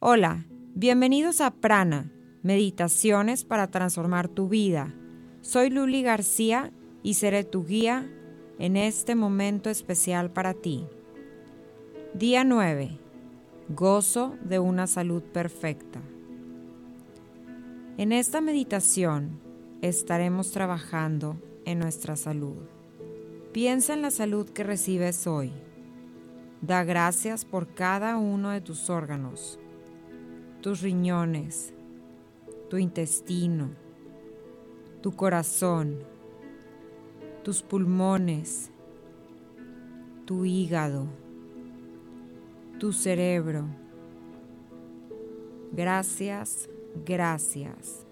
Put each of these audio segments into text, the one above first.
Hola, bienvenidos a Prana, Meditaciones para transformar tu vida. Soy Luli García y seré tu guía en este momento especial para ti. Día 9. Gozo de una salud perfecta. En esta meditación estaremos trabajando en nuestra salud. Piensa en la salud que recibes hoy. Da gracias por cada uno de tus órganos tus riñones, tu intestino, tu corazón, tus pulmones, tu hígado, tu cerebro. Gracias, gracias.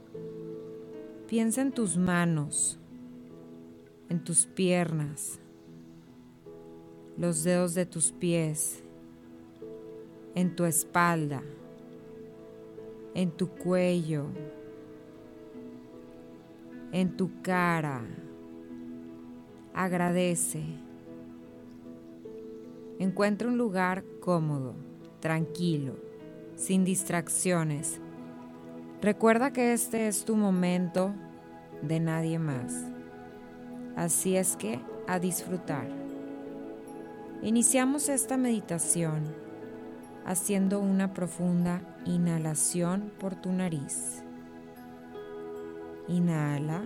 Piensa en tus manos, en tus piernas, los dedos de tus pies, en tu espalda en tu cuello, en tu cara. Agradece. Encuentra un lugar cómodo, tranquilo, sin distracciones. Recuerda que este es tu momento de nadie más. Así es que a disfrutar. Iniciamos esta meditación haciendo una profunda inhalación por tu nariz. Inhala.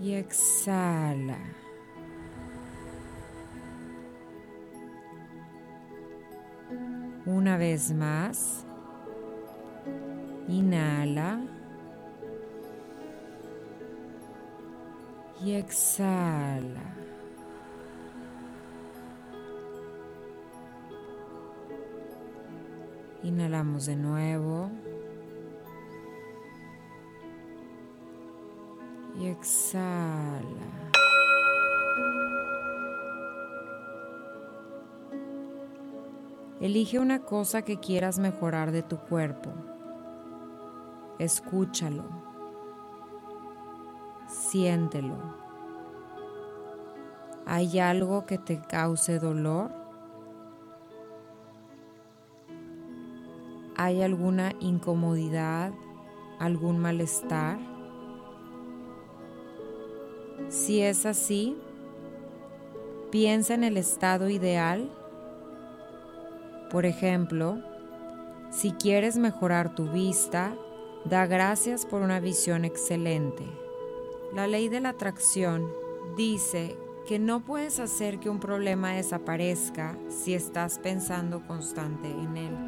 Y exhala. Una vez más. Inhala. Y exhala. Inhalamos de nuevo. Y exhala. Elige una cosa que quieras mejorar de tu cuerpo. Escúchalo. Siéntelo. ¿Hay algo que te cause dolor? ¿Hay alguna incomodidad, algún malestar? Si es así, piensa en el estado ideal. Por ejemplo, si quieres mejorar tu vista, da gracias por una visión excelente. La ley de la atracción dice que no puedes hacer que un problema desaparezca si estás pensando constante en él.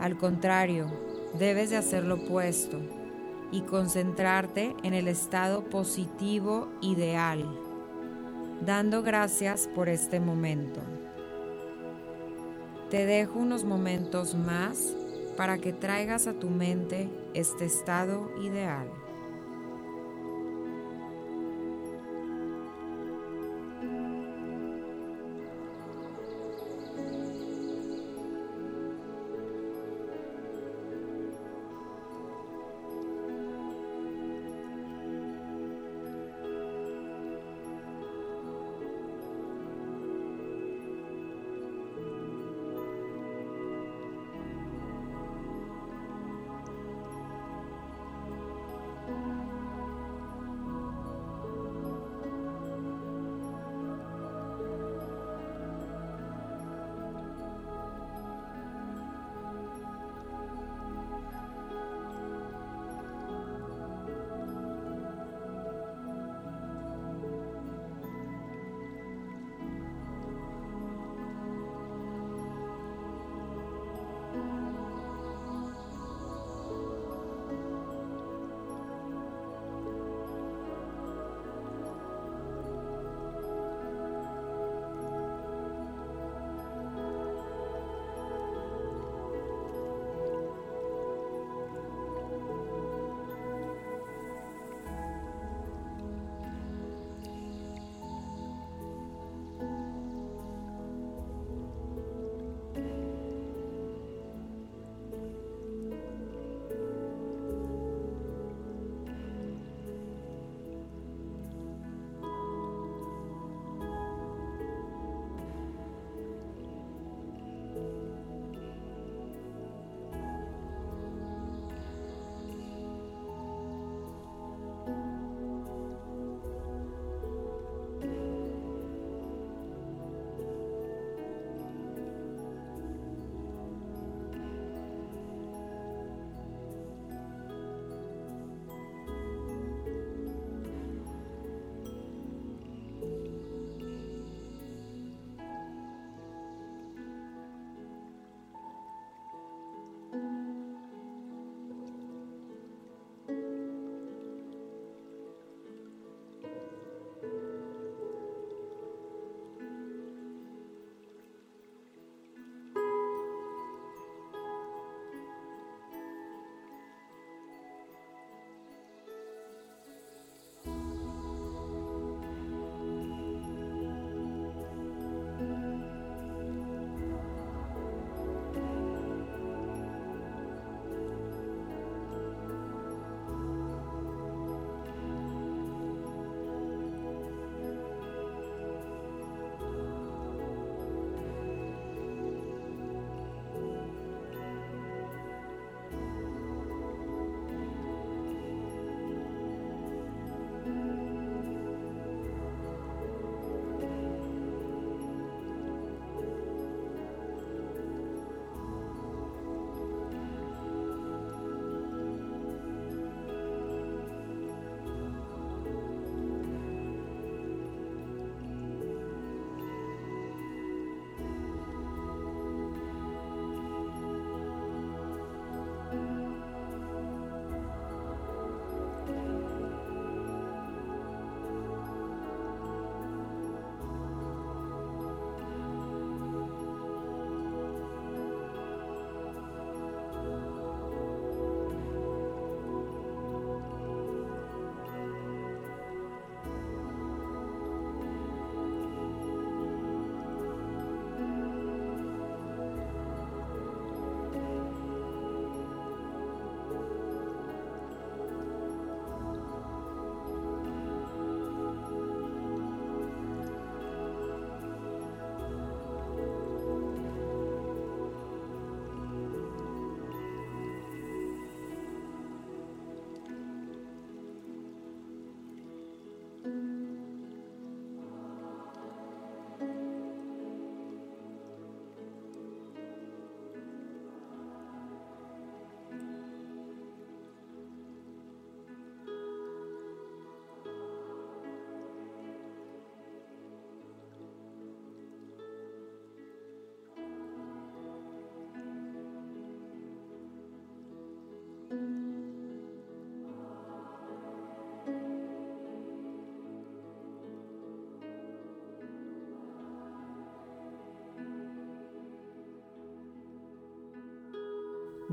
Al contrario, debes de hacer lo opuesto y concentrarte en el estado positivo ideal, dando gracias por este momento. Te dejo unos momentos más para que traigas a tu mente este estado ideal.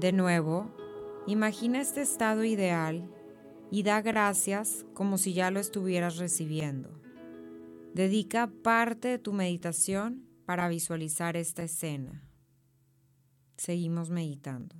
De nuevo, imagina este estado ideal y da gracias como si ya lo estuvieras recibiendo. Dedica parte de tu meditación para visualizar esta escena. Seguimos meditando.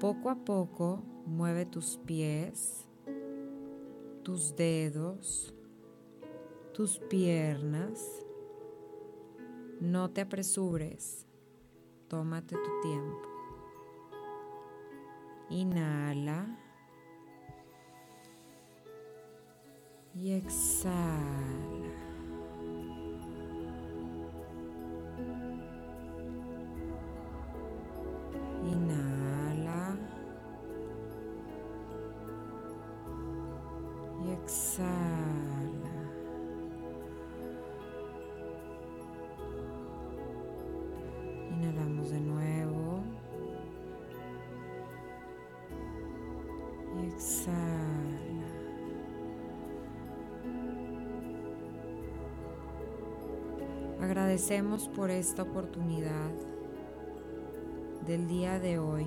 Poco a poco, mueve tus pies, tus dedos, tus piernas. No te apresures, tómate tu tiempo. Inhala. Y exhala. Exhala. Inhalamos de nuevo. Y exhala. Agradecemos por esta oportunidad del día de hoy,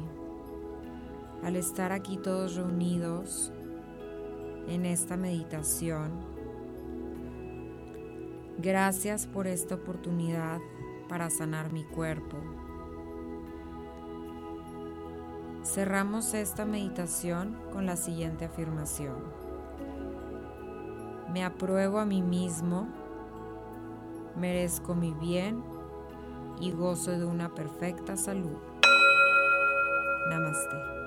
al estar aquí todos reunidos en esta meditación. Gracias por esta oportunidad para sanar mi cuerpo. Cerramos esta meditación con la siguiente afirmación. Me apruebo a mí mismo, merezco mi bien y gozo de una perfecta salud. Namaste.